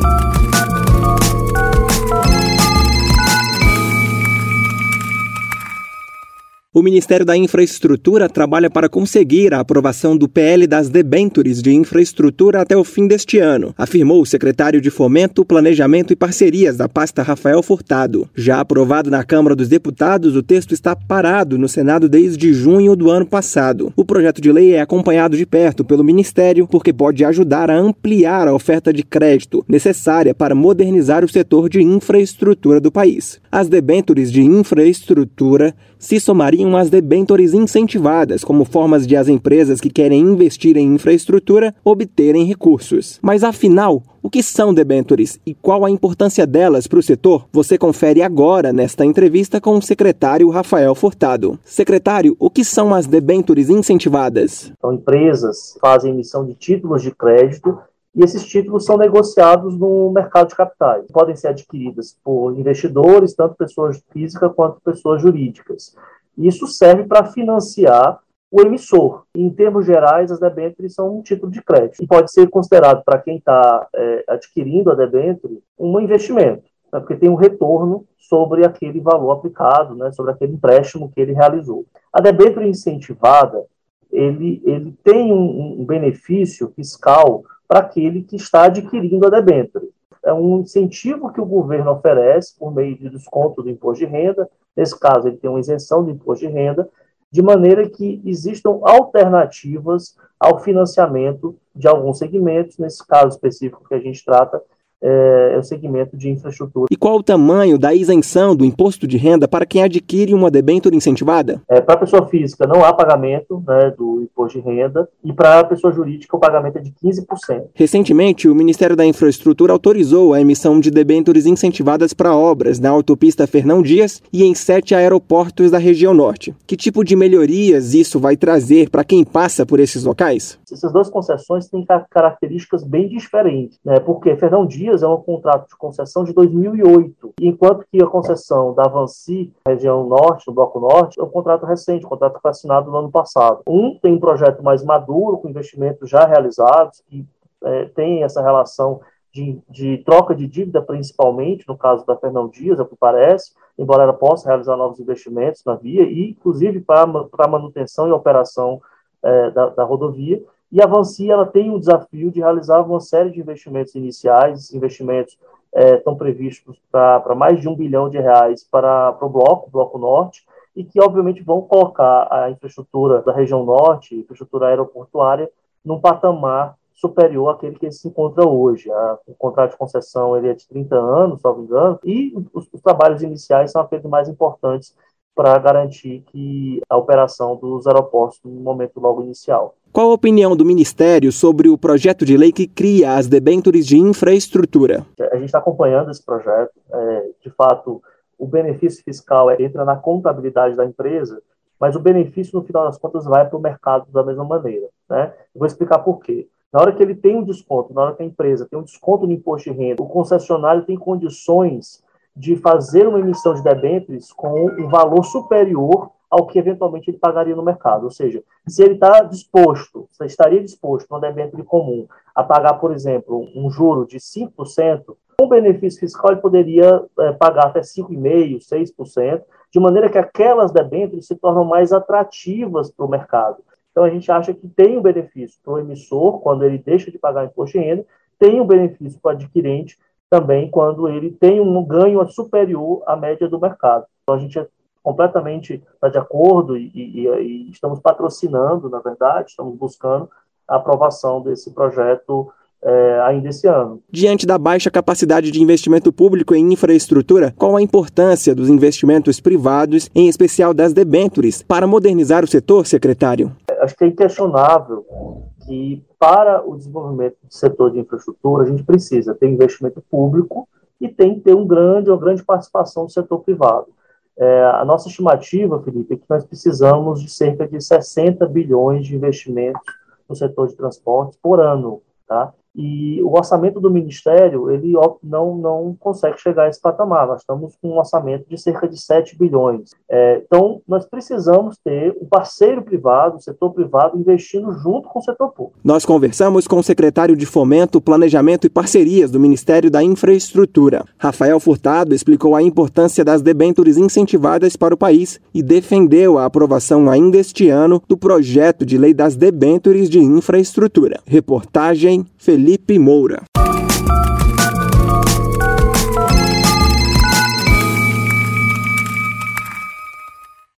Bye. O Ministério da Infraestrutura trabalha para conseguir a aprovação do PL das debêntures de infraestrutura até o fim deste ano, afirmou o secretário de Fomento, Planejamento e Parcerias da pasta Rafael Furtado. Já aprovado na Câmara dos Deputados, o texto está parado no Senado desde junho do ano passado. O projeto de lei é acompanhado de perto pelo Ministério porque pode ajudar a ampliar a oferta de crédito necessária para modernizar o setor de infraestrutura do país. As debêntures de infraestrutura se somariam às debêntures incentivadas, como formas de as empresas que querem investir em infraestrutura obterem recursos. Mas afinal, o que são debêntures e qual a importância delas para o setor? Você confere agora nesta entrevista com o secretário Rafael Furtado. Secretário, o que são as debêntures incentivadas? São empresas que fazem emissão de títulos de crédito e esses títulos são negociados no mercado de capitais. Podem ser adquiridas por investidores, tanto pessoas físicas quanto pessoas jurídicas. Isso serve para financiar o emissor. Em termos gerais, as debêntures são um título de crédito e pode ser considerado para quem está é, adquirindo a debênture um investimento, né, porque tem um retorno sobre aquele valor aplicado, né, sobre aquele empréstimo que ele realizou. A debênture incentivada, ele, ele tem um, um benefício fiscal para aquele que está adquirindo a debênture. É um incentivo que o governo oferece por meio de desconto do imposto de renda, nesse caso ele tem uma isenção do imposto de renda, de maneira que existam alternativas ao financiamento de alguns segmentos, nesse caso específico que a gente trata, é, é, o segmento de infraestrutura. E qual o tamanho da isenção do imposto de renda para quem adquire uma debênture incentivada? É, para a pessoa física não há pagamento né, do imposto de renda e para a pessoa jurídica o pagamento é de 15%. Recentemente, o Ministério da Infraestrutura autorizou a emissão de debêntures incentivadas para obras na autopista Fernão Dias e em sete aeroportos da região norte. Que tipo de melhorias isso vai trazer para quem passa por esses locais? Essas duas concessões têm características bem diferentes, né, porque Fernão Dias Dias é um contrato de concessão de 2008, enquanto que a concessão da Avanci, região norte, no Bloco Norte, é um contrato recente, um contrato que foi assinado no ano passado. Um tem um projeto mais maduro, com investimentos já realizados, que é, tem essa relação de, de, troca de dívida, principalmente, no caso da Fernão Dias, é o que parece, embora ela possa realizar novos investimentos na via, e inclusive para manutenção e operação é, da, da rodovia. E a Vansi ela tem o desafio de realizar uma série de investimentos iniciais, investimentos é, estão previstos para mais de um bilhão de reais para, para o bloco, bloco norte, e que obviamente vão colocar a infraestrutura da região norte, infraestrutura aeroportuária, num patamar superior àquele que se encontra hoje. A, o contrato de concessão ele é de 30 anos, salvo engano, e os, os trabalhos iniciais são aqueles mais importantes para garantir que a operação dos aeroportos no momento logo inicial. Qual a opinião do Ministério sobre o projeto de lei que cria as debêntures de infraestrutura? A gente está acompanhando esse projeto. É, de fato, o benefício fiscal entra na contabilidade da empresa, mas o benefício, no final das contas, vai para o mercado da mesma maneira. Né? Eu vou explicar por quê. Na hora que ele tem um desconto, na hora que a empresa tem um desconto no imposto de renda, o concessionário tem condições de fazer uma emissão de debêntures com um valor superior ao que eventualmente ele pagaria no mercado. Ou seja, se ele está disposto, se estaria disposto, no debênture comum, a pagar, por exemplo, um juro de 5%, com benefício fiscal ele poderia é, pagar até 5,5%, 6%, de maneira que aquelas debêntures se tornam mais atrativas para o mercado. Então, a gente acha que tem um benefício para o emissor, quando ele deixa de pagar imposto de renda, tem um benefício para o adquirente também quando ele tem um ganho superior à média do mercado. Então, a gente é completamente está de acordo e, e, e, estamos patrocinando, na verdade, estamos buscando a aprovação desse projeto é, ainda esse ano. Diante da baixa capacidade de investimento público em infraestrutura, qual a importância dos investimentos privados, em especial das debêntures, para modernizar o setor, secretário? Acho que é inquestionável que para o desenvolvimento do setor de infraestrutura a gente precisa ter investimento público e tem que ter um grande, uma grande participação do setor privado. É, a nossa estimativa, Felipe, é que nós precisamos de cerca de 60 bilhões de investimentos no setor de transportes por ano. Tá? E o orçamento do Ministério, ele não, não consegue chegar a esse patamar. Nós estamos com um orçamento de cerca de 7 bilhões. É, então, nós precisamos ter um parceiro privado, o setor privado, investindo junto com o setor público. Nós conversamos com o secretário de Fomento, Planejamento e Parcerias do Ministério da Infraestrutura. Rafael Furtado explicou a importância das debêntures incentivadas para o país e defendeu a aprovação ainda este ano do projeto de lei das debêntures de infraestrutura. Reportagem Felipe Moura.